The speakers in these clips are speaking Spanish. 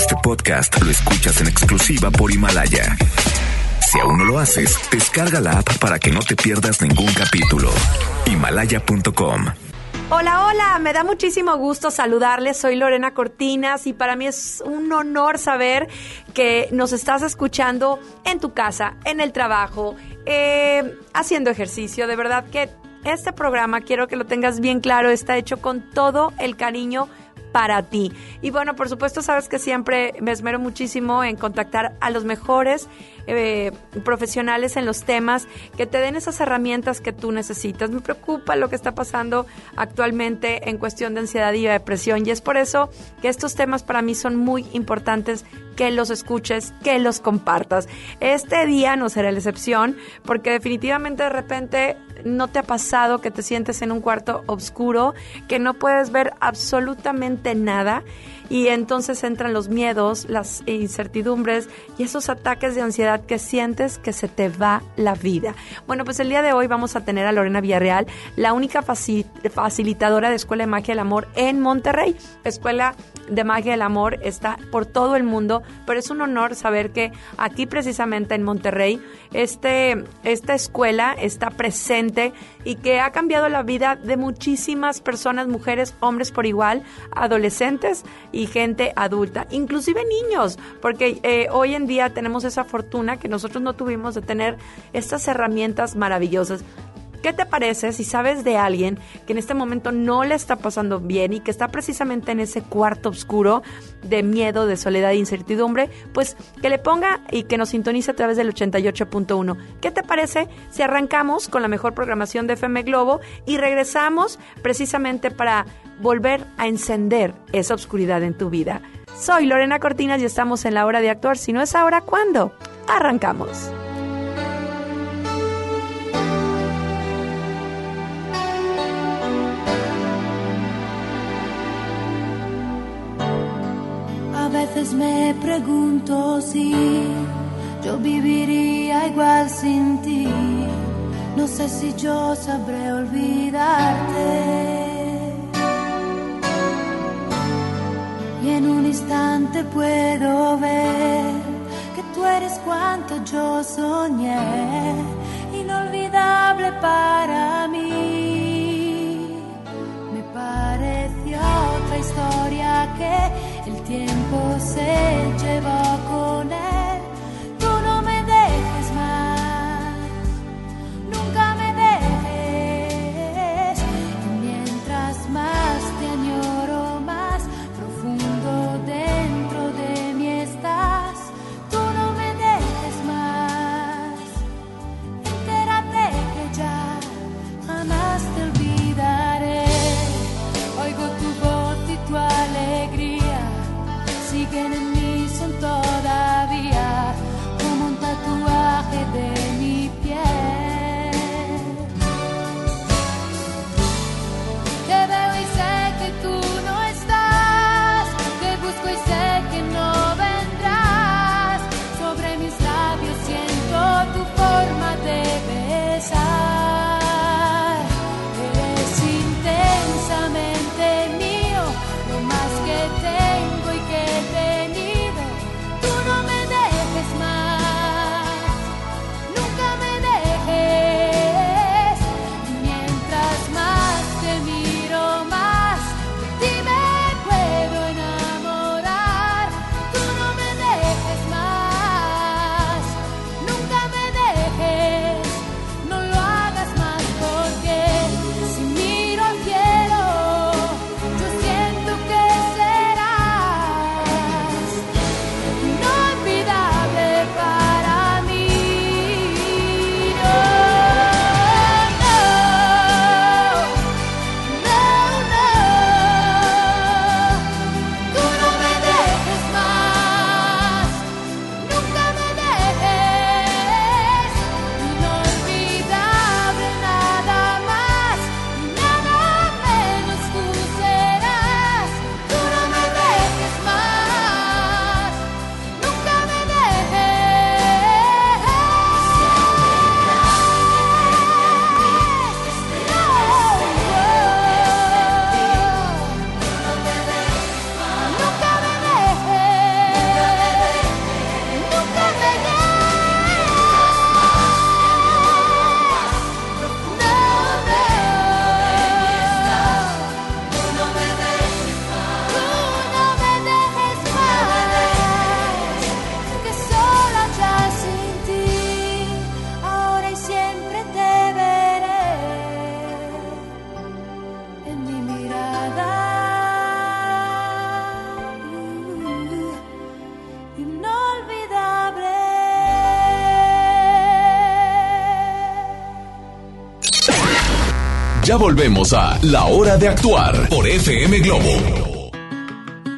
Este podcast lo escuchas en exclusiva por Himalaya. Si aún no lo haces, descarga la app para que no te pierdas ningún capítulo. Himalaya.com Hola, hola, me da muchísimo gusto saludarles. Soy Lorena Cortinas y para mí es un honor saber que nos estás escuchando en tu casa, en el trabajo, eh, haciendo ejercicio. De verdad que este programa, quiero que lo tengas bien claro, está hecho con todo el cariño para ti. Y bueno, por supuesto, sabes que siempre me esmero muchísimo en contactar a los mejores eh, profesionales en los temas que te den esas herramientas que tú necesitas. Me preocupa lo que está pasando actualmente en cuestión de ansiedad y depresión y es por eso que estos temas para mí son muy importantes que los escuches, que los compartas. Este día no será la excepción porque definitivamente de repente no te ha pasado que te sientes en un cuarto oscuro, que no puedes ver absolutamente nada y entonces entran los miedos, las incertidumbres y esos ataques de ansiedad que sientes que se te va la vida. Bueno, pues el día de hoy vamos a tener a Lorena Villarreal, la única facilitadora de Escuela de Magia del Amor en Monterrey. Escuela de Magia del Amor está por todo el mundo, pero es un honor saber que aquí precisamente en Monterrey este, esta escuela está presente y que ha cambiado la vida de muchísimas personas, mujeres, hombres por igual, adolescentes y gente adulta, inclusive niños, porque eh, hoy en día tenemos esa fortuna que nosotros no tuvimos de tener estas herramientas maravillosas. ¿Qué te parece si sabes de alguien que en este momento no le está pasando bien y que está precisamente en ese cuarto oscuro de miedo, de soledad e incertidumbre? Pues que le ponga y que nos sintonice a través del 88.1. ¿Qué te parece si arrancamos con la mejor programación de FM Globo y regresamos precisamente para volver a encender esa oscuridad en tu vida. Soy Lorena Cortinas y estamos en la hora de actuar. Si no es ahora, ¿cuándo? Arrancamos. Me pregunto si yo viviría igual sin ti. No sé si yo sabré olvidarte. y en un instante puedo ver que tú eres cuanto yo soñé, inolvidable para mí. Me pareció otra historia que tiempo se llevó con él. Ya volvemos a La Hora de Actuar por FM Globo.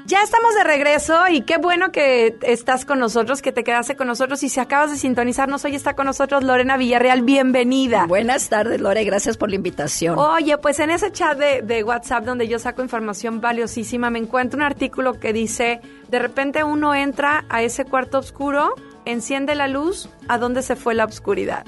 Ya estamos de regreso y qué bueno que estás con nosotros, que te quedaste con nosotros y si acabas de sintonizarnos, hoy está con nosotros Lorena Villarreal, bienvenida. Buenas tardes, Lore, gracias por la invitación. Oye, pues en ese chat de, de WhatsApp donde yo saco información valiosísima, me encuentro un artículo que dice, de repente uno entra a ese cuarto oscuro, enciende la luz, ¿a dónde se fue la oscuridad?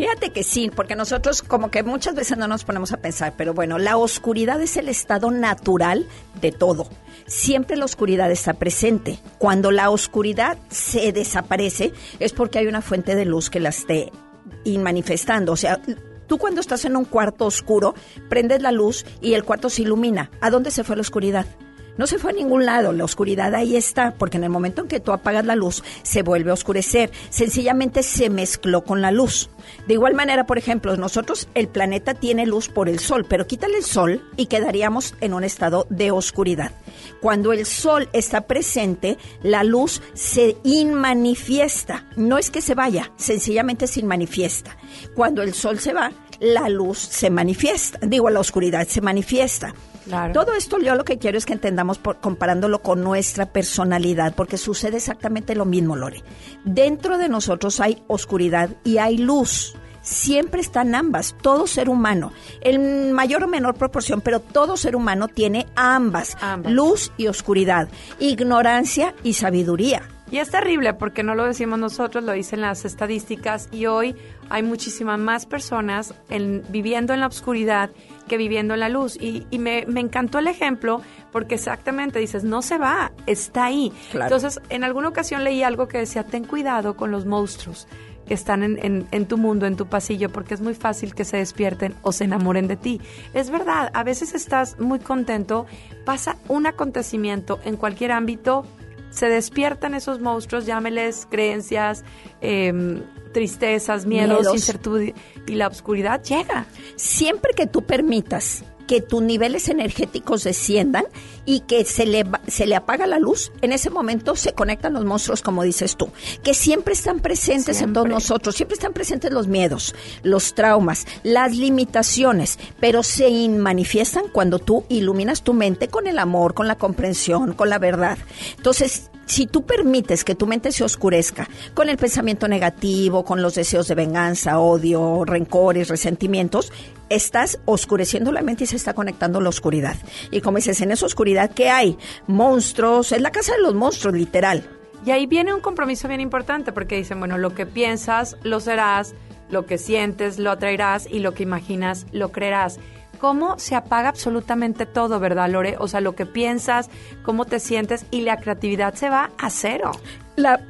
Fíjate que sí, porque nosotros como que muchas veces no nos ponemos a pensar, pero bueno, la oscuridad es el estado natural de todo. Siempre la oscuridad está presente. Cuando la oscuridad se desaparece es porque hay una fuente de luz que la esté manifestando. O sea, tú cuando estás en un cuarto oscuro, prendes la luz y el cuarto se ilumina. ¿A dónde se fue la oscuridad? No se fue a ningún lado, la oscuridad ahí está, porque en el momento en que tú apagas la luz, se vuelve a oscurecer. Sencillamente se mezcló con la luz. De igual manera, por ejemplo, nosotros, el planeta tiene luz por el sol, pero quítale el sol y quedaríamos en un estado de oscuridad. Cuando el sol está presente, la luz se inmanifiesta. No es que se vaya, sencillamente se inmanifiesta. Cuando el sol se va, la luz se manifiesta. Digo, la oscuridad se manifiesta. Todo esto yo lo que quiero es que entendamos por, comparándolo con nuestra personalidad, porque sucede exactamente lo mismo, Lore. Dentro de nosotros hay oscuridad y hay luz. Siempre están ambas, todo ser humano, en mayor o menor proporción, pero todo ser humano tiene ambas, ambas. luz y oscuridad, ignorancia y sabiduría. Y es terrible porque no lo decimos nosotros, lo dicen las estadísticas y hoy hay muchísimas más personas en, viviendo en la oscuridad que viviendo en la luz. Y, me, encantó el ejemplo porque exactamente dices, no se va, está ahí. Entonces, en alguna ocasión leí algo que decía, ten cuidado con los monstruos que están en, en, tu mundo, en tu pasillo, porque es muy fácil que se despierten o se enamoren de ti. Es verdad, a veces estás muy contento, pasa un acontecimiento en cualquier ámbito, se despiertan esos monstruos, llámeles creencias, eh, tristezas, miedos, incertidumbre y la oscuridad llega. Siempre que tú permitas que tus niveles energéticos desciendan y que se le, se le apaga la luz, en ese momento se conectan los monstruos, como dices tú, que siempre están presentes en todos nosotros, siempre están presentes los miedos, los traumas, las limitaciones, pero se manifiestan cuando tú iluminas tu mente con el amor, con la comprensión, con la verdad. Entonces, si tú permites que tu mente se oscurezca con el pensamiento negativo, con los deseos de venganza, odio, rencores, resentimientos, estás oscureciendo la mente y se está conectando la oscuridad. Y como dices, en esa oscuridad, ¿qué hay? Monstruos, es la casa de los monstruos, literal. Y ahí viene un compromiso bien importante porque dicen, bueno, lo que piensas, lo serás, lo que sientes, lo atraerás y lo que imaginas, lo creerás cómo se apaga absolutamente todo, ¿verdad, Lore? O sea, lo que piensas, cómo te sientes y la creatividad se va a cero. La,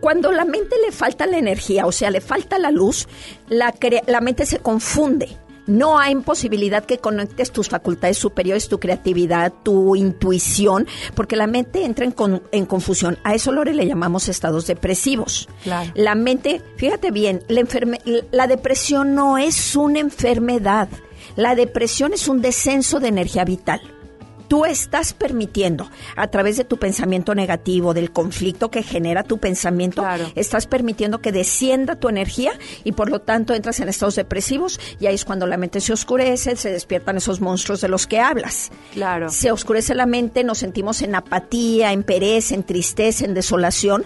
cuando la mente le falta la energía, o sea, le falta la luz, la, la mente se confunde. No hay posibilidad que conectes tus facultades superiores, tu creatividad, tu intuición, porque la mente entra en, en confusión. A eso, Lore, le llamamos estados depresivos. Claro. La mente, fíjate bien, la, la depresión no es una enfermedad. La depresión es un descenso de energía vital. Tú estás permitiendo, a través de tu pensamiento negativo, del conflicto que genera tu pensamiento, estás permitiendo que descienda tu energía y por lo tanto entras en estados depresivos y ahí es cuando la mente se oscurece, se despiertan esos monstruos de los que hablas. Claro. Se oscurece la mente, nos sentimos en apatía, en pereza, en tristeza, en desolación,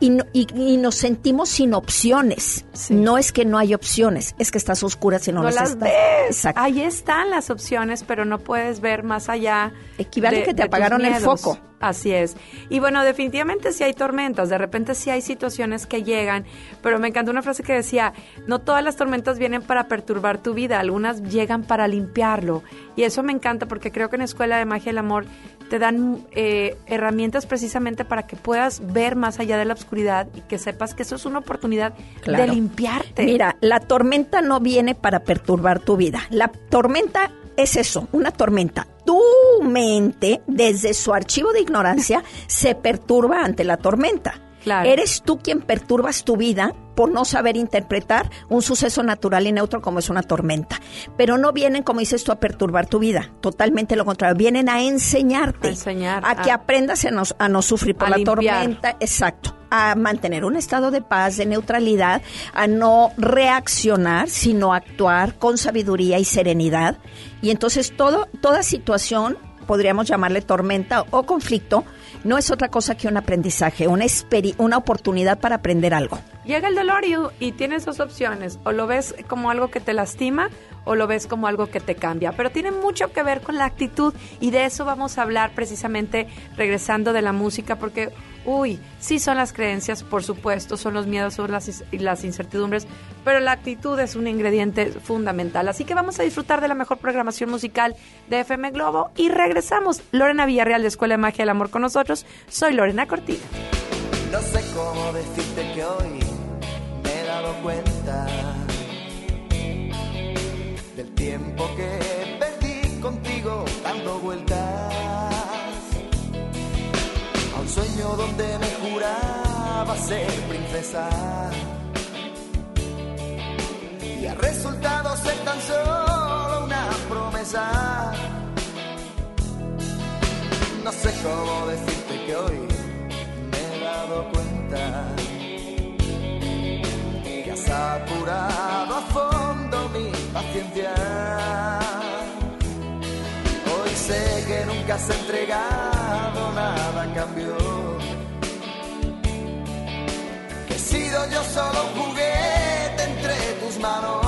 y, nos sentimos sin opciones. No es que no hay opciones, es que estás oscura si no, no las, ves. Ahí están las opciones, pero no puedes ver más allá. Equivale que te apagaron el foco. Así es. Y bueno, definitivamente sí hay tormentas, de repente sí hay situaciones que llegan, pero me encantó una frase que decía, no todas las tormentas vienen para perturbar tu vida, algunas llegan para limpiarlo. Y eso me encanta porque creo que en Escuela de Magia del Amor te dan eh, herramientas precisamente para que puedas ver más allá de la oscuridad y que sepas que eso es una oportunidad de limpiarte. Mira, la tormenta no viene para perturbar tu vida. La tormenta es eso, una tormenta. Tu mente, desde su archivo de ignorancia, se perturba ante la tormenta. Eres tú quien perturbas tu vida por no saber interpretar un suceso natural y neutro como es una tormenta. Pero no vienen, como dices tú, a perturbar tu vida. Totalmente lo contrario. Vienen a enseñarte. A enseñar. A, que aprendas a no, a no sufrir por la tormenta. Exacto a mantener un estado de paz, de neutralidad, a no reaccionar, sino actuar con sabiduría y serenidad. Y entonces todo, toda situación, podríamos llamarle tormenta o conflicto, no es otra cosa que un aprendizaje, una, una oportunidad para aprender algo. Llega el dolor y, y, tienes dos opciones, o lo ves como algo que te lastima o lo ves como algo que te cambia, pero tiene mucho que ver con la actitud y de eso vamos a hablar precisamente regresando de la música porque Uy, sí son las creencias, por supuesto, son los miedos, son las, las incertidumbres, pero la actitud es un ingrediente fundamental. Así que vamos a disfrutar de la mejor programación musical de FM Globo y regresamos. Lorena Villarreal de Escuela de Magia del Amor con nosotros. Soy Lorena Cortina. No sé cómo decirte que hoy donde me juraba ser princesa. Y ha resultado ser tan solo una promesa. No sé cómo decirte que hoy me he dado cuenta que has apurado a fondo mi paciencia. Hoy sé que nunca has entregado nada a cambio yo solo un juguete entre tus manos.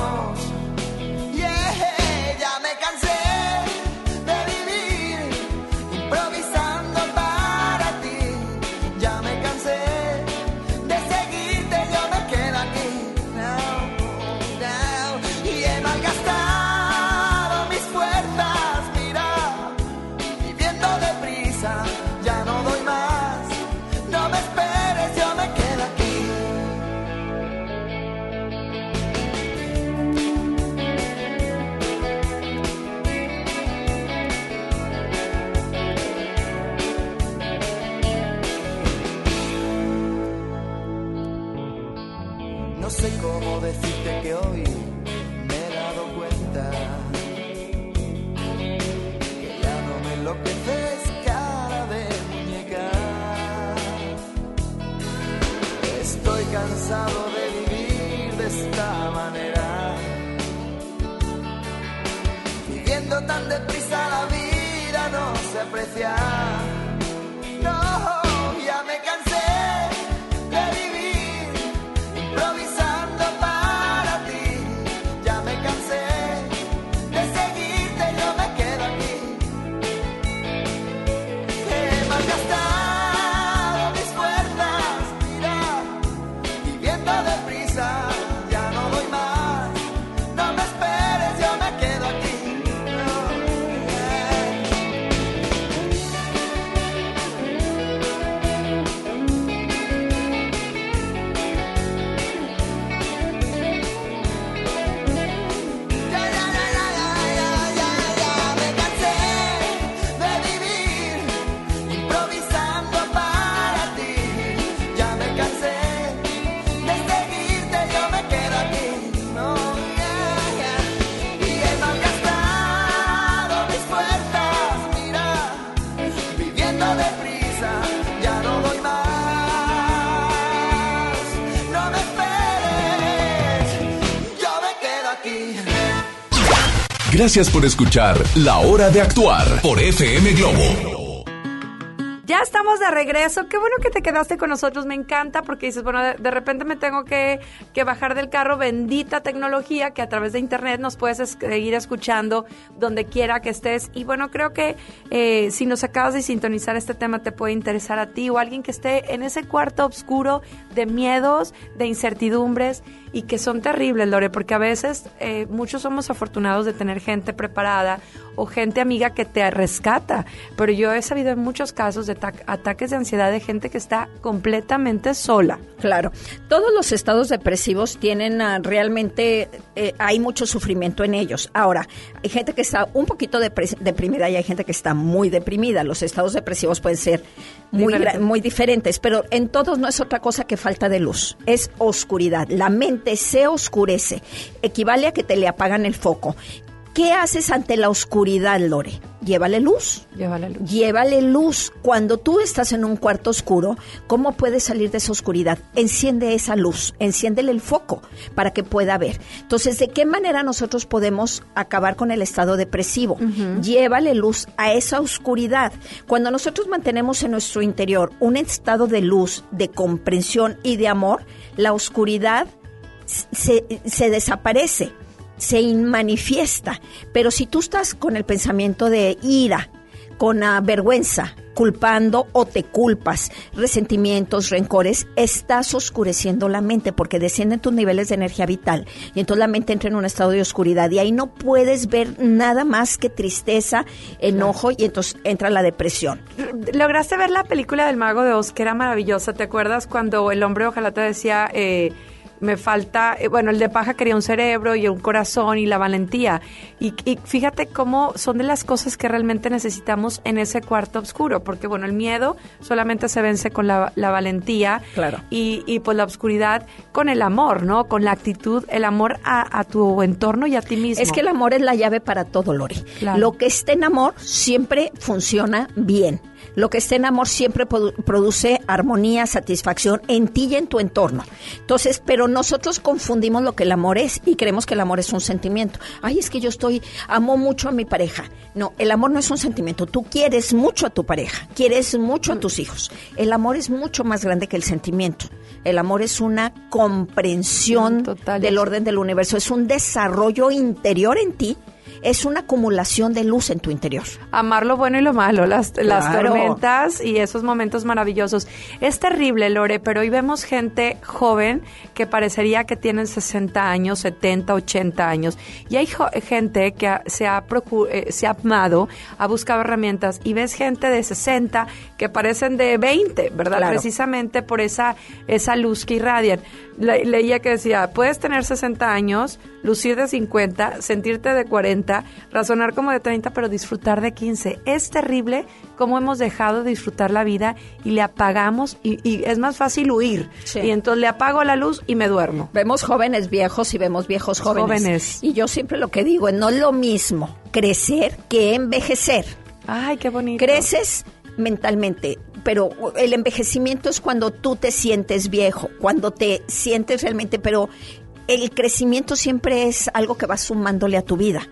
Gracias por escuchar La Hora de Actuar por FM Globo. Ya estamos de regreso. Qué bueno que te quedaste con nosotros. Me encanta porque dices, bueno, de, repente me tengo que, bajar del carro. Bendita tecnología que a través de internet nos puedes seguir escuchando donde quiera que estés. Y bueno, creo que eh, si nos acabas de sintonizar este tema te puede interesar a ti o a alguien que esté en ese cuarto oscuro de miedos, de incertidumbres y que son terribles, Lore, porque a veces eh, muchos somos afortunados de tener gente preparada o gente amiga que te rescata, pero yo he sabido en muchos casos de ataques de ansiedad de gente que está completamente sola. Claro, todos los estados depresivos tienen ah, realmente, eh, hay mucho sufrimiento en ellos. Ahora, hay gente que está un poquito deprimida y hay gente que está muy deprimida. Los estados depresivos pueden ser muy, muy diferentes, pero en todos no es otra cosa que falta de luz, es oscuridad. La mente se oscurece, equivale a que te le apagan el foco ¿Qué haces ante la oscuridad, Lore? Llévale luz. Llévale luz. Llévale luz. Cuando tú estás en un cuarto oscuro, ¿cómo puedes salir de esa oscuridad? Enciende esa luz, enciéndele el foco para que pueda ver. Entonces, ¿de qué manera nosotros podemos acabar con el estado depresivo? Llévale luz a esa oscuridad. Cuando nosotros mantenemos en nuestro interior un estado de luz, de comprensión y de amor, la oscuridad se, se desaparece se manifiesta. Pero si tú estás con el pensamiento de ira, con la vergüenza, culpando o te culpas, resentimientos, rencores, estás oscureciendo la mente porque descienden tus niveles de energía vital y entonces la mente entra en un estado de oscuridad y ahí no puedes ver nada más que tristeza, enojo y entonces entra la depresión. ¿Lograste ver la película del Mago de Oz que era maravillosa? ¿Te acuerdas cuando el hombre ojalá te decía... Eh, me falta, eh, bueno, el de paja quería un cerebro y un corazón y la valentía. Y, fíjate cómo son de las cosas que realmente necesitamos en ese cuarto oscuro, porque bueno, el miedo solamente se vence con la, valentía claro. y, y pues la oscuridad con el amor, ¿no? Con la actitud, el amor a, tu entorno y a ti mismo. Es que el amor es la llave para todo, Lori. Lo que esté en amor siempre funciona bien. Lo que esté en amor siempre produce armonía, satisfacción en ti y en tu entorno. Entonces, pero nosotros confundimos lo que el amor es y creemos que el amor es un sentimiento. Ay, es que yo estoy, amo mucho a mi pareja. No, el amor no es un sentimiento. Tú quieres mucho a tu pareja, quieres mucho a tus hijos. El amor es mucho más grande que el sentimiento. El amor es una comprensión del orden del universo, es un desarrollo interior en ti es una acumulación de luz en tu interior. Amar lo bueno y lo malo, las, las tormentas y esos momentos maravillosos. Es terrible, Lore, pero hoy vemos gente joven que parecería que tienen 60 años, 70, 80 años. Y hay gente que se, ha eh, se ha amado, ha buscado herramientas y ves gente de 60 que parecen de 20, ¿verdad? Precisamente por esa, esa luz que irradian leía que decía, puedes tener 60 años, lucir de 50, sentirte de 40, razonar como de 30, pero disfrutar de 15. Es terrible cómo hemos dejado de disfrutar la vida y le apagamos y, es más fácil huir. Y entonces le apago la luz y me duermo. Vemos jóvenes viejos y vemos viejos jóvenes. Y yo siempre lo que digo es no lo mismo crecer que envejecer. Ay, qué bonito. Creces mentalmente, pero el envejecimiento es cuando tú te sientes viejo, cuando te sientes realmente, pero el crecimiento siempre es algo que va sumándole a tu vida.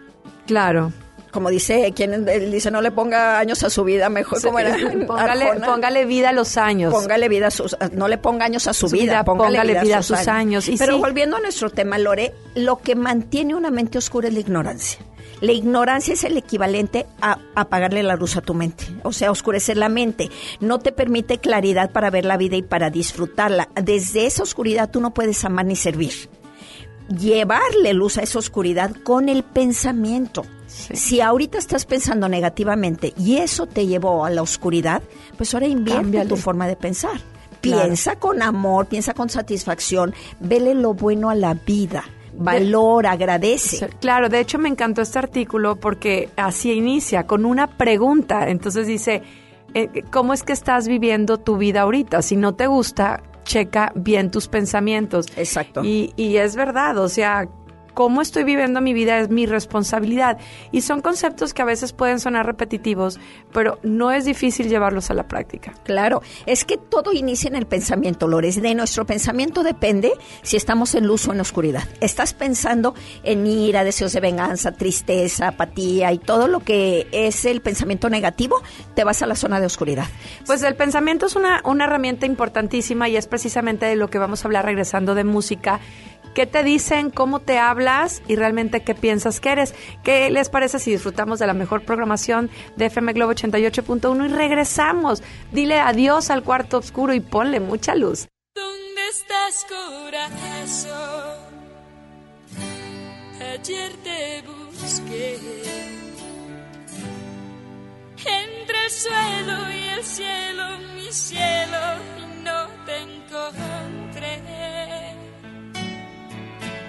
Claro. Como dice, quien dice no le ponga años a su vida, mejor como era. Póngale, vida a los años. Póngale vida a sus, no le ponga años a su, vida, póngale, vida, a sus años. Pero volviendo a nuestro tema, Lore, lo que mantiene una mente oscura es la ignorancia. La ignorancia es el equivalente a apagarle la luz a tu mente, o sea, oscurecer la mente. No te permite claridad para ver la vida y para disfrutarla. Desde esa oscuridad tú no puedes amar ni servir. Llevarle luz a esa oscuridad con el pensamiento. Si ahorita estás pensando negativamente y eso te llevó a la oscuridad, pues ahora invierte tu forma de pensar. Piensa con amor, piensa con satisfacción, vele lo bueno a la vida valor, agradece. Claro, de hecho me encantó este artículo porque así inicia, con una pregunta. Entonces dice, eh, ¿cómo es que estás viviendo tu vida ahorita? Si no te gusta, checa bien tus pensamientos. Exacto. Y, y es verdad, o sea, cómo estoy viviendo mi vida es mi responsabilidad. Y son conceptos que a veces pueden sonar repetitivos, pero no es difícil llevarlos a la práctica. Claro, es que todo inicia en el pensamiento, Lores. De nuestro pensamiento depende si estamos en luz o en oscuridad. Estás pensando en ira, deseos de venganza, tristeza, apatía y todo lo que es el pensamiento negativo, te vas a la zona de oscuridad. Pues el pensamiento es una, una herramienta importantísima y es precisamente de lo que vamos a hablar regresando de música qué te dicen, cómo te hablas y realmente qué piensas que eres. ¿Qué les parece si disfrutamos de la mejor programación de FM Globo 88.1 y regresamos? Dile adiós al cuarto oscuro y ponle mucha luz. ¿Dónde estás, corazón? Ayer te busqué entre el suelo y el cielo, mi cielo, no te encontré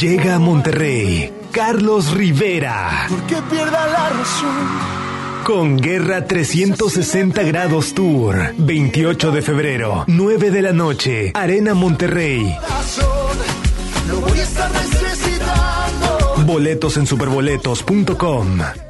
Llega a Monterrey Carlos Rivera. ¿Por qué pierda la razón? Con Guerra 360 Grados Tour. 28 de febrero, 9 de la noche. Arena Monterrey. Boletos en superboletos.com.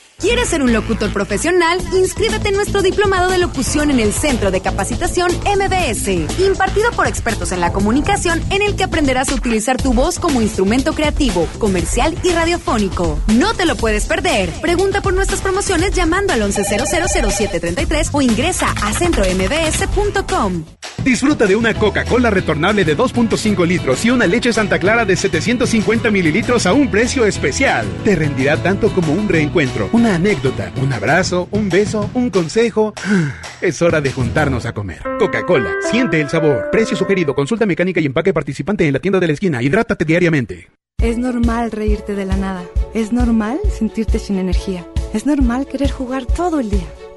¿Quieres ser un locutor profesional? Inscríbete en nuestro diplomado de locución en el Centro de Capacitación MBS, impartido por expertos en la comunicación, en el que aprenderás a utilizar tu voz como instrumento creativo, comercial y radiofónico. No te lo puedes perder. Pregunta por nuestras promociones llamando al 11000733 o ingresa a centrombs.com. Disfruta de una Coca-Cola retornable de 2.5 litros y una leche Santa Clara de 750 mililitros a un precio especial. Te rendirá tanto como un reencuentro, anécdota, un abrazo, un beso, un consejo. Es hora de juntarnos a comer. Coca-Cola, siente el sabor. Precio sugerido, consulta mecánica y empaque participante en la tienda de la esquina. Hidrátate diariamente. Es normal reírte de la nada. Es normal sentirte sin energía. Es normal querer jugar todo el día.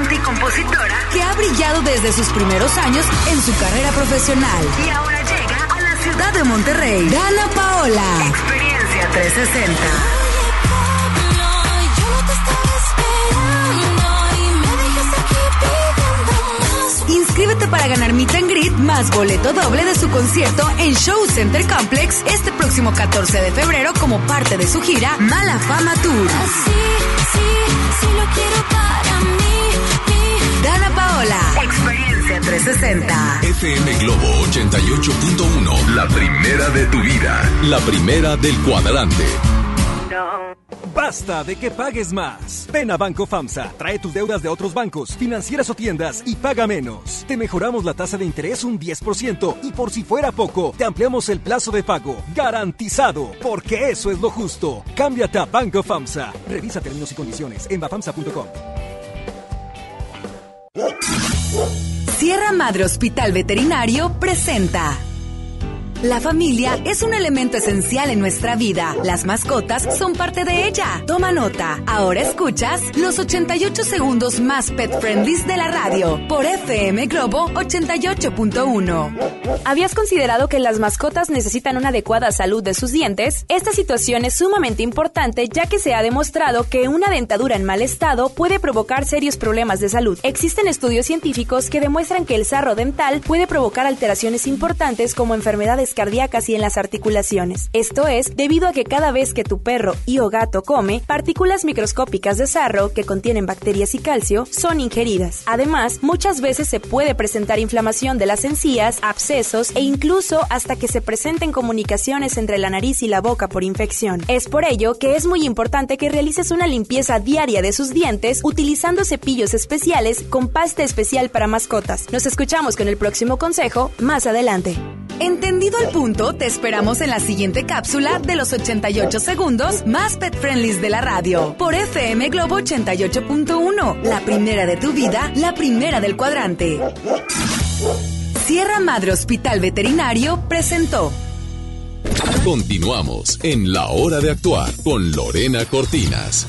cantante y compositora que ha brillado desde sus primeros años en su carrera profesional. Y ahora llega a la ciudad de Monterrey. Dana Paola. Experiencia 360. Inscríbete para ganar Meet and Greet más boleto doble de su concierto en Show Center Complex este próximo 14 de febrero como parte de su gira Mala Fama Tour. Dana Paola. Experiencia 360. FM Globo 88.1. La primera de tu vida. La primera del cuadrante. Basta de que pagues más. Ven a Banco FAMSA, trae tus deudas de otros bancos, financieras o tiendas y paga menos. Te mejoramos la tasa de interés un 10% y por si fuera poco, te ampliamos el plazo de pago. Garantizado, porque eso es lo justo. Cámbiate a Banco FAMSA. Revisa términos y condiciones en bafamsa.com. Sierra Madre Hospital Veterinario presenta. La familia es un elemento esencial en nuestra vida. Las mascotas son parte de ella. Toma nota. Ahora escuchas los 88 segundos más pet friendly de la radio por FM Globo 88.1. ¿Habías considerado que las mascotas necesitan una adecuada salud de sus dientes? Esta situación es sumamente importante ya que se ha demostrado que una dentadura en mal estado puede provocar serios problemas de salud. Existen estudios científicos que demuestran que el sarro dental puede provocar alteraciones importantes como enfermedades cardíacas y en las articulaciones. Esto es debido a que cada vez que tu perro y o gato come, partículas microscópicas de sarro que contienen bacterias y calcio son ingeridas. Además, muchas veces se puede presentar inflamación de las encías, abscesos e incluso hasta que se presenten comunicaciones entre la nariz y la boca por infección. Es por ello que es muy importante que realices una limpieza diaria de sus dientes utilizando cepillos especiales con pasta especial para mascotas. Nos escuchamos con el próximo consejo más adelante. Entendido el punto, te esperamos en la siguiente cápsula de los 88 segundos más pet friendly de la radio. Por FM Globo 88.1, la primera de tu vida, la primera del cuadrante. Sierra Madre Hospital Veterinario presentó. Continuamos en La Hora de Actuar con Lorena Cortinas.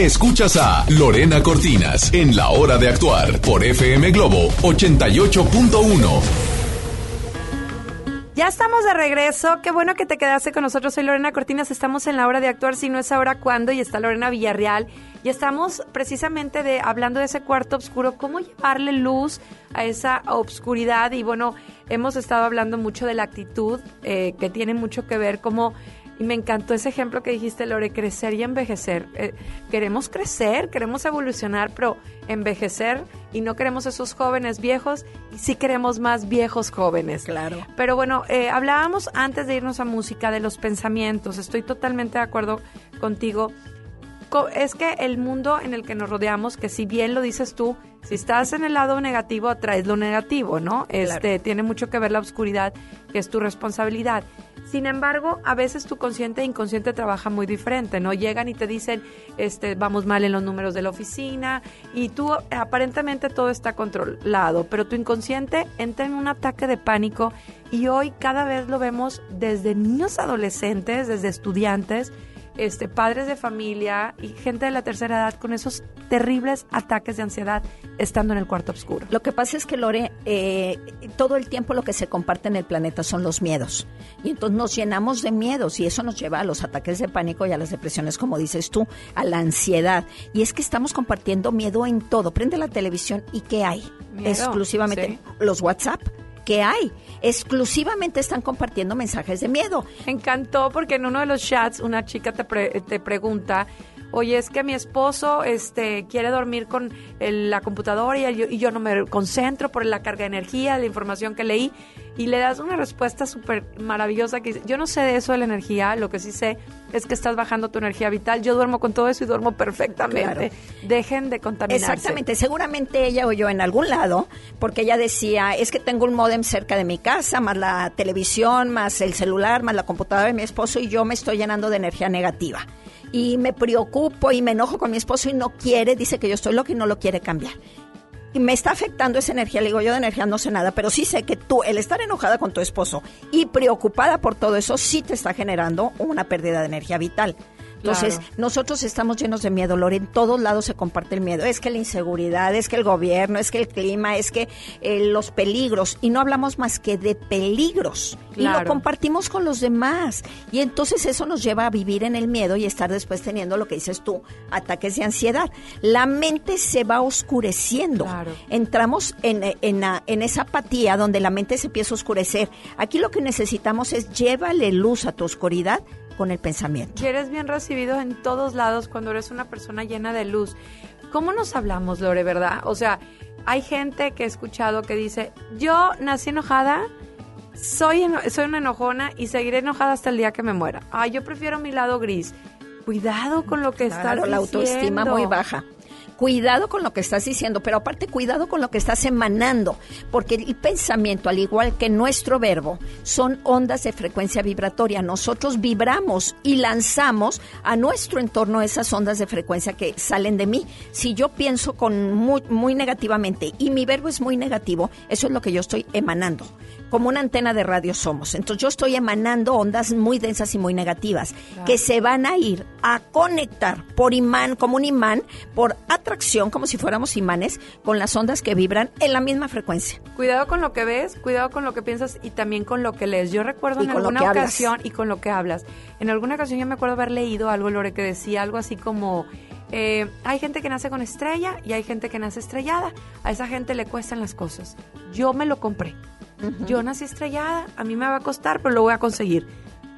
Escuchas a Lorena Cortinas en La Hora de Actuar por FM Globo 88.1. Ya estamos de regreso. Qué bueno que te quedaste con nosotros. Soy Lorena Cortinas. Estamos en la hora de actuar. Si no es ahora, ¿cuándo? Y está Lorena Villarreal. Y estamos precisamente de hablando de ese cuarto oscuro. ¿Cómo llevarle luz a esa obscuridad? Y bueno, hemos estado hablando mucho de la actitud, eh, que tiene mucho que ver como... Y me encantó ese ejemplo que dijiste, Lore, crecer y envejecer. Eh, queremos crecer, queremos evolucionar, pero envejecer y no queremos esos jóvenes viejos y sí queremos más viejos jóvenes. Claro. Pero bueno, eh, hablábamos antes de irnos a música de los pensamientos. Estoy totalmente de acuerdo contigo. Co- Es que el mundo en el que nos rodeamos, que si bien lo dices tú, si estás en el lado negativo, atraes lo negativo, ¿no? Este tiene mucho que ver la oscuridad, que es tu responsabilidad. Sin embargo, a veces tu consciente e inconsciente trabaja muy diferente, ¿no? Llegan y te dicen, este, vamos mal en los números de la oficina y tú aparentemente todo está controlado, pero tu inconsciente entra en un ataque de pánico y hoy cada vez lo vemos desde niños adolescentes, desde estudiantes, este, padres de familia y gente de la tercera edad con esos terribles ataques de ansiedad estando en el cuarto oscuro. Lo que pasa es que, Lore, eh, todo el tiempo lo que se comparte en el planeta son los miedos. Y entonces nos llenamos de miedos y eso nos lleva a los ataques de pánico y a las depresiones, como dices tú, a la ansiedad. Y es que estamos compartiendo miedo en todo. Prende la televisión y ¿qué hay? Miedo, Exclusivamente sí. los WhatsApp. ¿Qué hay? Exclusivamente están compartiendo mensajes de miedo. Me encantó porque en uno de los chats una chica te, pre- te pregunta, oye, es que mi esposo este, quiere dormir con el- la computadora y yo, y yo no me concentro por la carga de energía, la información que leí, y le das una respuesta súper maravillosa que dice, yo no sé de eso de la energía, lo que sí sé es que estás bajando tu energía vital, yo duermo con todo eso y duermo perfectamente. Dejen de contaminarse. Exactamente, seguramente ella oyó en algún lado, porque ella decía, es que tengo un módem cerca de mi casa, más la televisión, más el celular, más la computadora de mi esposo y yo me estoy llenando de energía negativa. Y me preocupo y me enojo con mi esposo y no quiere, dice que yo estoy loca y no lo quiere cambiar. Y me está afectando esa energía. Le digo, yo de energía no sé nada, pero sí sé que tú, el estar enojada con tu esposo y preocupada por todo eso, sí te está generando una pérdida de energía vital. Entonces, Claro. nosotros estamos llenos de miedo, Lore. En todos lados se comparte el miedo. Es que la inseguridad, es que el gobierno, es que el clima, es que eh, los peligros. Y no hablamos más que de peligros. Y lo Claro. compartimos con los demás. Y entonces eso nos lleva a vivir en el miedo y estar después teniendo lo que dices tú, ataques de ansiedad. La mente se va oscureciendo. Entramos en, en, la- en esa apatía donde la mente se empieza a oscurecer. Aquí lo que necesitamos es llévale luz a tu oscuridad con el pensamiento. Y eres bien recibido en todos lados cuando eres una persona llena de luz. ¿Cómo nos hablamos, Lore, verdad? O sea, hay gente que he escuchado que dice, yo nací enojada, soy, eno- soy una enojona y seguiré enojada hasta el día que me muera. Ay, yo prefiero mi lado gris. Cuidado con lo que Claro, estás la autoestima muy baja. Cuidado con lo que estás diciendo, pero aparte cuidado con lo que estás emanando, porque el pensamiento, al igual que nuestro verbo, son ondas de frecuencia vibratoria. Nosotros vibramos y lanzamos a nuestro entorno esas ondas de frecuencia que salen de mí. Si yo pienso con muy, muy negativamente y mi verbo es muy negativo, eso es lo que yo estoy emanando. Como una antena de radio somos. Entonces yo estoy emanando ondas muy densas y muy negativas Claro. que se van a ir a conectar por imán, como un imán, por a atracción, como si fuéramos imanes, con las ondas que vibran en la misma frecuencia. Cuidado con lo que ves, cuidado con lo que piensas y también con lo que lees. Yo recuerdo Y en alguna hablas. ocasión y con lo que hablas. En alguna ocasión yo me acuerdo haber leído algo, Lore, que decía algo así como, eh, hay gente que nace con estrella y hay gente que nace estrellada. A esa gente le cuestan las cosas. Yo me lo compré. Yo nací estrellada, a mí me va a costar, pero lo voy a conseguir.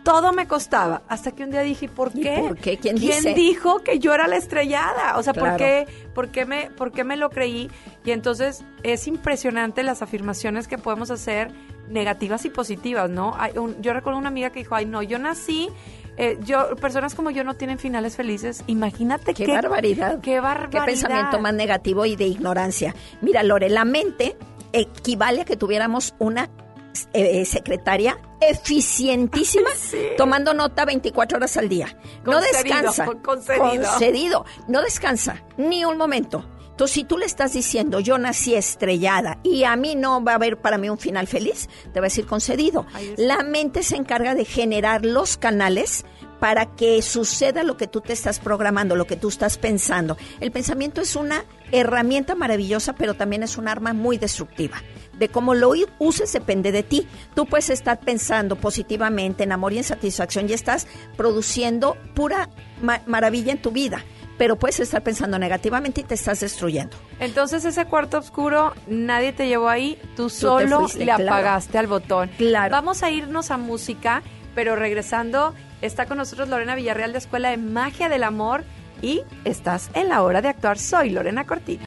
Todo me costaba, hasta que un día dije, ¿por ¿Y qué? por qué? ¿Quién dice? dijo que yo era la estrellada? O sea, ¿por qué? ¿Por qué, me, ¿Por qué me lo creí? Y entonces es impresionante las afirmaciones que podemos hacer negativas y positivas, ¿no? Hay un- yo recuerdo una amiga que dijo, ay, no, yo nací, eh, yo personas como yo no tienen finales felices. Imagínate Qué, qué, barbaridad. Qué barbaridad. Qué pensamiento más negativo y de ignorancia. Mira, Lore, la mente equivale a que tuviéramos una eh, secretaria eficientísima tomando nota 24 horas al día. No Concedido, descansa. concedido. Concedido. No descansa ni un momento. Entonces, si tú le estás diciendo, yo nací estrellada y a mí no va a haber para mí un final feliz, te va a decir concedido. La mente se encarga de generar los canales para que suceda lo que tú te estás programando, lo que tú estás pensando. El pensamiento es una herramienta maravillosa, pero también es un arma muy destructiva. De cómo lo uses depende de ti. Tú puedes estar pensando positivamente en amor y en satisfacción y estás produciendo pura ma- maravilla en tu vida, pero puedes estar pensando negativamente y te estás destruyendo. Entonces ese cuarto oscuro, nadie te llevó ahí, tú solo fuiste, le claro. apagaste al botón. Claro. Vamos a irnos a música, pero regresando, está con nosotros Lorena Villarreal de Escuela de Magia del Amor y estás en la hora de actuar. Soy Lorena Cortina.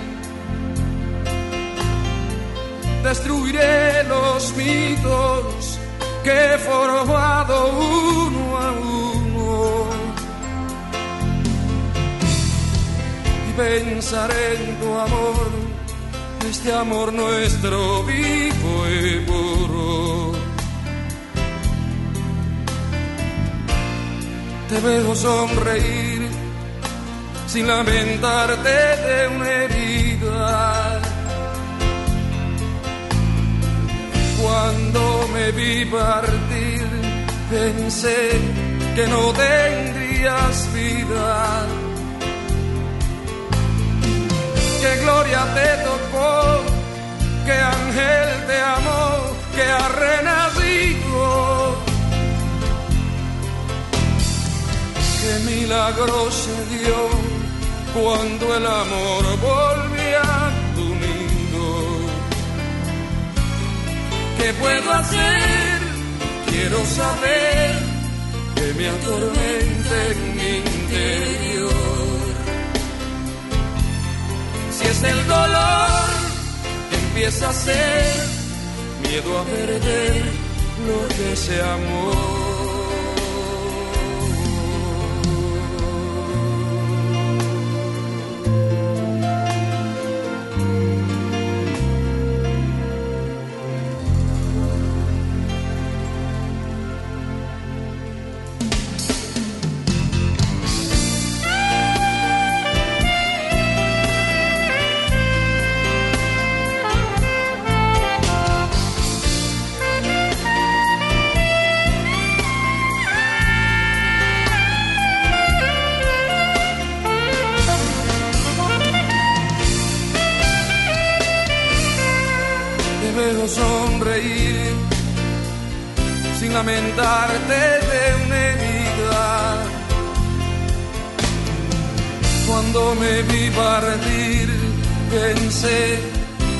destruiré los mitos que he formado uno a uno. Y pensaré en tu amor, este amor nuestro vivo y puro. Te veo sonreír sin lamentarte de una herida. Cuando me vi partir, pensé que no tendrías vida. Que gloria te tocó, que ángel te amó, que ha renacido. Que milagro se dio cuando el amor volvía ¿Qué puedo hacer? Quiero saber que me atormenta en mi interior. Si es el dolor empieza a ser miedo a perder lo que se amó. Te veo sonreír sin lamentarte de una herida. Cuando me vi partir, pensé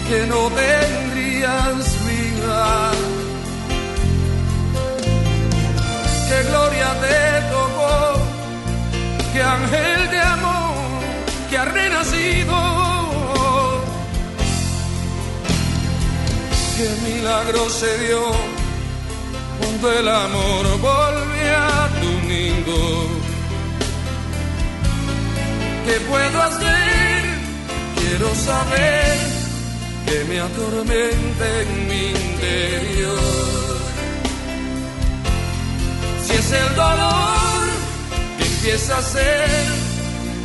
que no tendrías vida. Que gloria te tocó, que ángel de amor que ha renacido. Que milagro se dio cuando el amor volvió a tu nido. ¿Qué puedo hacer? Quiero saber que me atormenta en mi interior. Si es el dolor que empieza a ser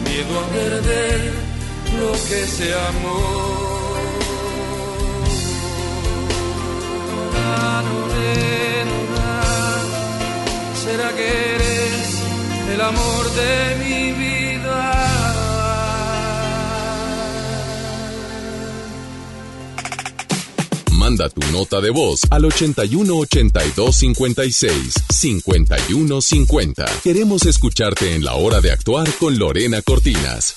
miedo a perder lo que se amó. ¿Será que eres el amor de mi vida? Manda tu nota de voz al 81 82 56 51 50. Queremos escucharte en la hora de actuar con Lorena Cortinas.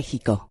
México.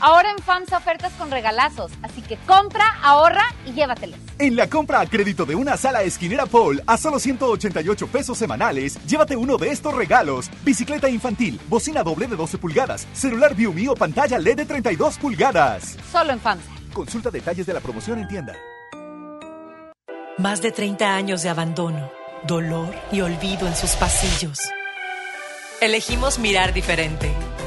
Ahora en FAMSA ofertas con regalazos, así que compra, ahorra y llévatelos. En la compra a crédito de una sala esquinera Paul a solo 188 pesos semanales, llévate uno de estos regalos: bicicleta infantil, bocina doble de 12 pulgadas, celular ViewMe o pantalla LED de 32 pulgadas. Solo en FAMSA. Consulta detalles de la promoción en tienda. Más de 30 años de abandono, dolor y olvido en sus pasillos. Elegimos mirar diferente.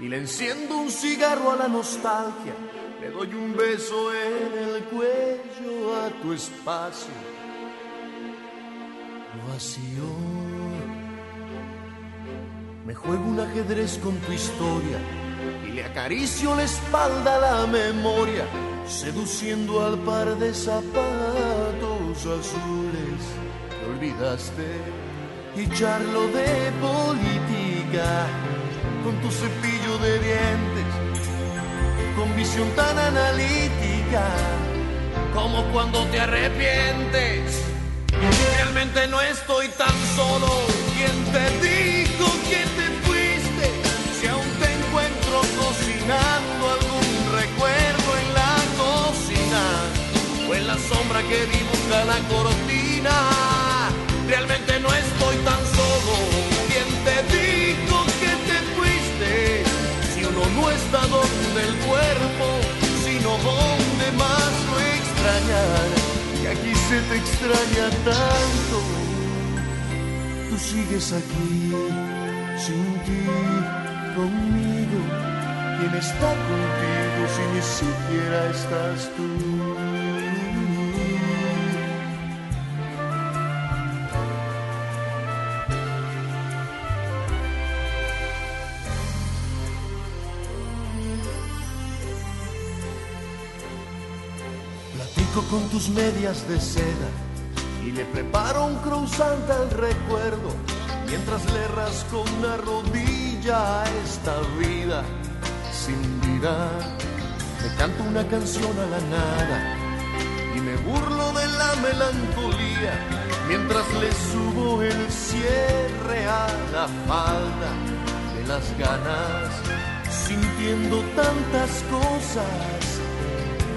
Y le enciendo un cigarro a la nostalgia. Le doy un beso en el cuello a tu espacio vacío. Me juego un ajedrez con tu historia y le acaricio la espalda a la memoria, seduciendo al par de zapatos azules que olvidaste y charlo de política con tu cepillo de dientes, con visión tan analítica como cuando te arrepientes. Realmente no estoy tan solo. ¿Quién te dijo que te fuiste? Si aún te encuentro cocinando algún recuerdo en la cocina o en la sombra que dibuja la cortina. Realmente no estoy tan solo. Uno no está donde el cuerpo, sino donde más lo extrañar que aquí se te extraña tanto. Tú sigues aquí, sin ti, conmigo. ¿Quién está contigo si ni siquiera estás tú? Con tus medias de seda y le preparo un croissant al recuerdo mientras le rasco una rodilla a esta vida sin vida. Me canto una canción a la nada y me burlo de la melancolía mientras le subo el cierre a la falda de las ganas, sintiendo tantas cosas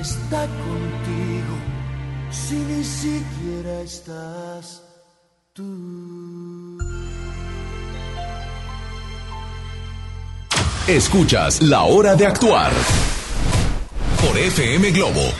está contigo si ni siquiera estás tú? Escuchas La Hora de Actuar por FM Globo.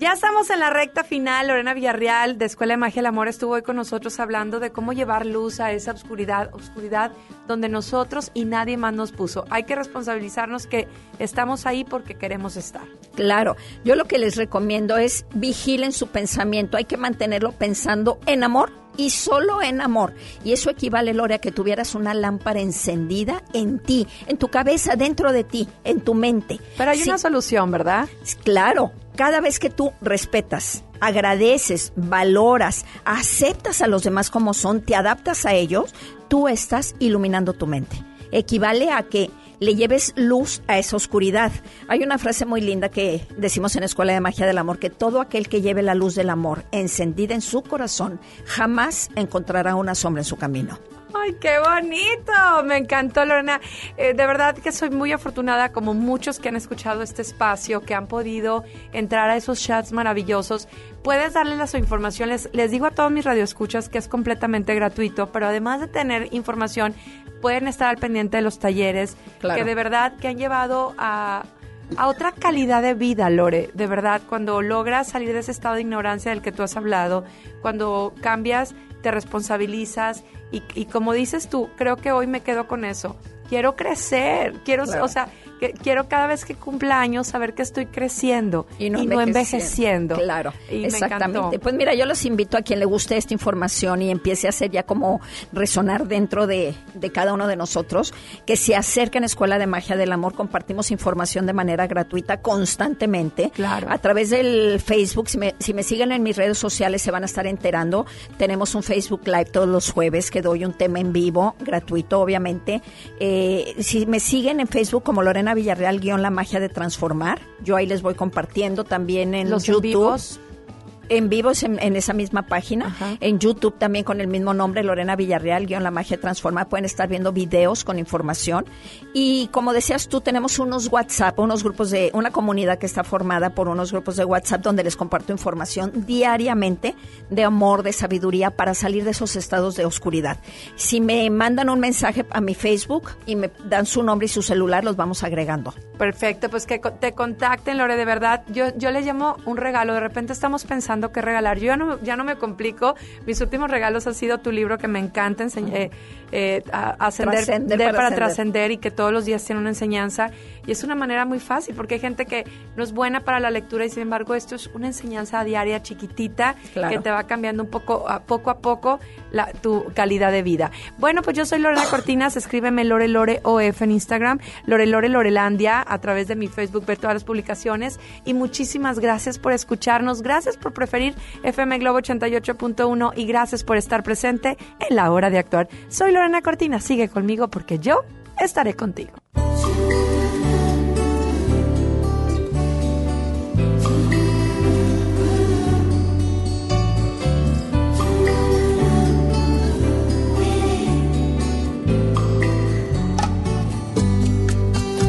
Ya estamos en la recta final. Lorena Villarreal de Escuela de Magia del Amor estuvo hoy con nosotros hablando de cómo llevar luz a esa oscuridad, oscuridad donde nosotros y nadie más nos puso. Hay que responsabilizarnos que estamos ahí porque queremos estar. Claro, yo lo que les recomiendo es vigilen su pensamiento. Hay que mantenerlo pensando en amor y solo en amor. Y eso equivale, Lore, a que tuvieras una lámpara encendida en ti, en tu cabeza, dentro de ti, en tu mente. Pero hay Sí, una solución, ¿verdad? Claro, cada vez que tú respetas, agradeces, valoras, aceptas a los demás como son, te adaptas a ellos, tú estás iluminando tu mente. Equivale a que le lleves luz a esa oscuridad. Hay una frase muy linda que decimos en la Escuela de Magia del Amor, que todo aquel que lleve la luz del amor encendida en su corazón jamás encontrará una sombra en su camino. Ay, qué bonito. Me encantó, Lorena. Eh, de verdad que soy muy afortunada, como muchos que han escuchado este espacio, que han podido entrar a esos chats maravillosos. Puedes darles la su información. Les, les digo a todos mis radioescuchas que es completamente gratuito, pero además de tener información, pueden estar al pendiente de los talleres, Claro. que de verdad que han llevado a a otra calidad de vida, Lore, de verdad, cuando logras salir de ese estado de ignorancia del que tú has hablado, cuando cambias, te responsabilizas y, y como dices tú, creo que hoy me quedo con eso. Quiero crecer, quiero, Claro. o sea, que quiero cada vez que cumpla años saber que estoy creciendo y no, envejeciendo. envejeciendo. Claro, Y exactamente. Pues mira, yo los invito a quien le guste esta información y empiece a hacer ya como resonar dentro de, de cada uno de nosotros, que se acerquen a Escuela de Magia del Amor. Compartimos información de manera gratuita constantemente. Claro. A través del Facebook, si me, si me siguen en mis redes sociales se van a estar enterando. Tenemos un Facebook Live todos los jueves que doy un tema en vivo, gratuito obviamente. Eh, si me siguen en Facebook como Lorena Villarreal, guion La Magia de Transformar, yo ahí les voy compartiendo también en Los YouTube. En vivos en, en esa misma página. En YouTube también con el mismo nombre, Lorena Villarreal, guion La Magia Transforma. Pueden estar viendo videos con información. Y como decías tú, tenemos unos WhatsApp, unos grupos de, una comunidad que está formada por unos grupos de WhatsApp donde les comparto información diariamente de amor, de sabiduría para salir de esos estados de oscuridad. Si me mandan un mensaje a mi Facebook y me dan su nombre y su celular, los vamos agregando. Perfecto, pues que te contacten, Lore, de verdad. Yo, yo le llamo un regalo. De repente estamos pensando qué regalar. Yo ya no, ya no me complico. Mis últimos regalos han sido tu libro que me encanta, eh, eh, ascender Trascender de- para para ascender. trascender y que todos los días tiene una enseñanza. Y es una manera muy fácil porque hay gente que no es buena para la lectura y sin embargo esto es una enseñanza diaria chiquitita Claro. que te va cambiando un poco a poco a poco la, tu calidad de vida. Bueno, pues yo soy Lorena Cortinas, escríbeme Lore Lore OF en Instagram, Lore Lore Lorelandia a través de mi Facebook, ver todas las publicaciones y muchísimas gracias por escucharnos, gracias por preferir FM Globo 88.1 y gracias por estar presente en la hora de actuar. Soy Lorena Cortina, sigue conmigo porque yo estaré contigo.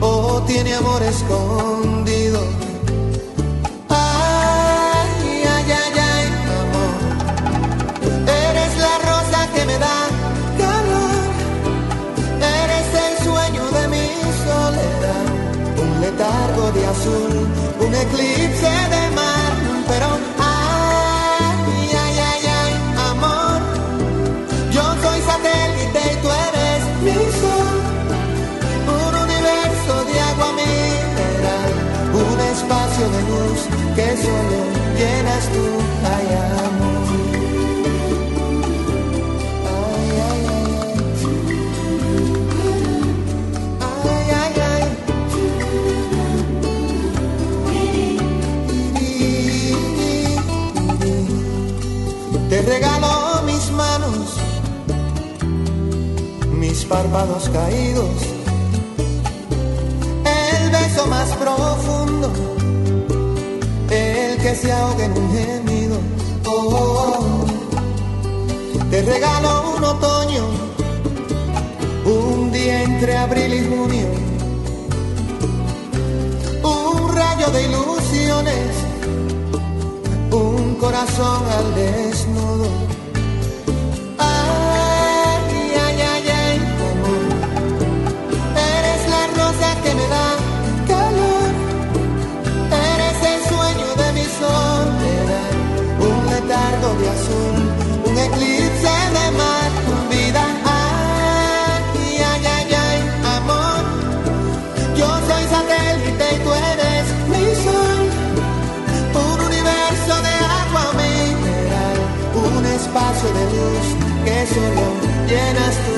o tiene amor escondido. Ay, ay, ay, ay, amor. Eres la rosa que me da calor. Eres el sueño de mi soledad. Un letargo de azul, un eclipse de que solo llenas tú, ay amor. Ay, ay, ay. Te regalo mis manos, mis párpados caídos el beso más profundo, se en un gemido. Oh, oh, oh. Te regalo un otoño, un día entre abril y junio, un rayo de ilusiones, un corazón al desnudo. De azul, un eclipse de mar, vida. Ay, ay, ay, ay, amor. Yo soy satélite y tú eres mi sol. Un universo de agua mineral, un espacio de luz que solo llenas tú.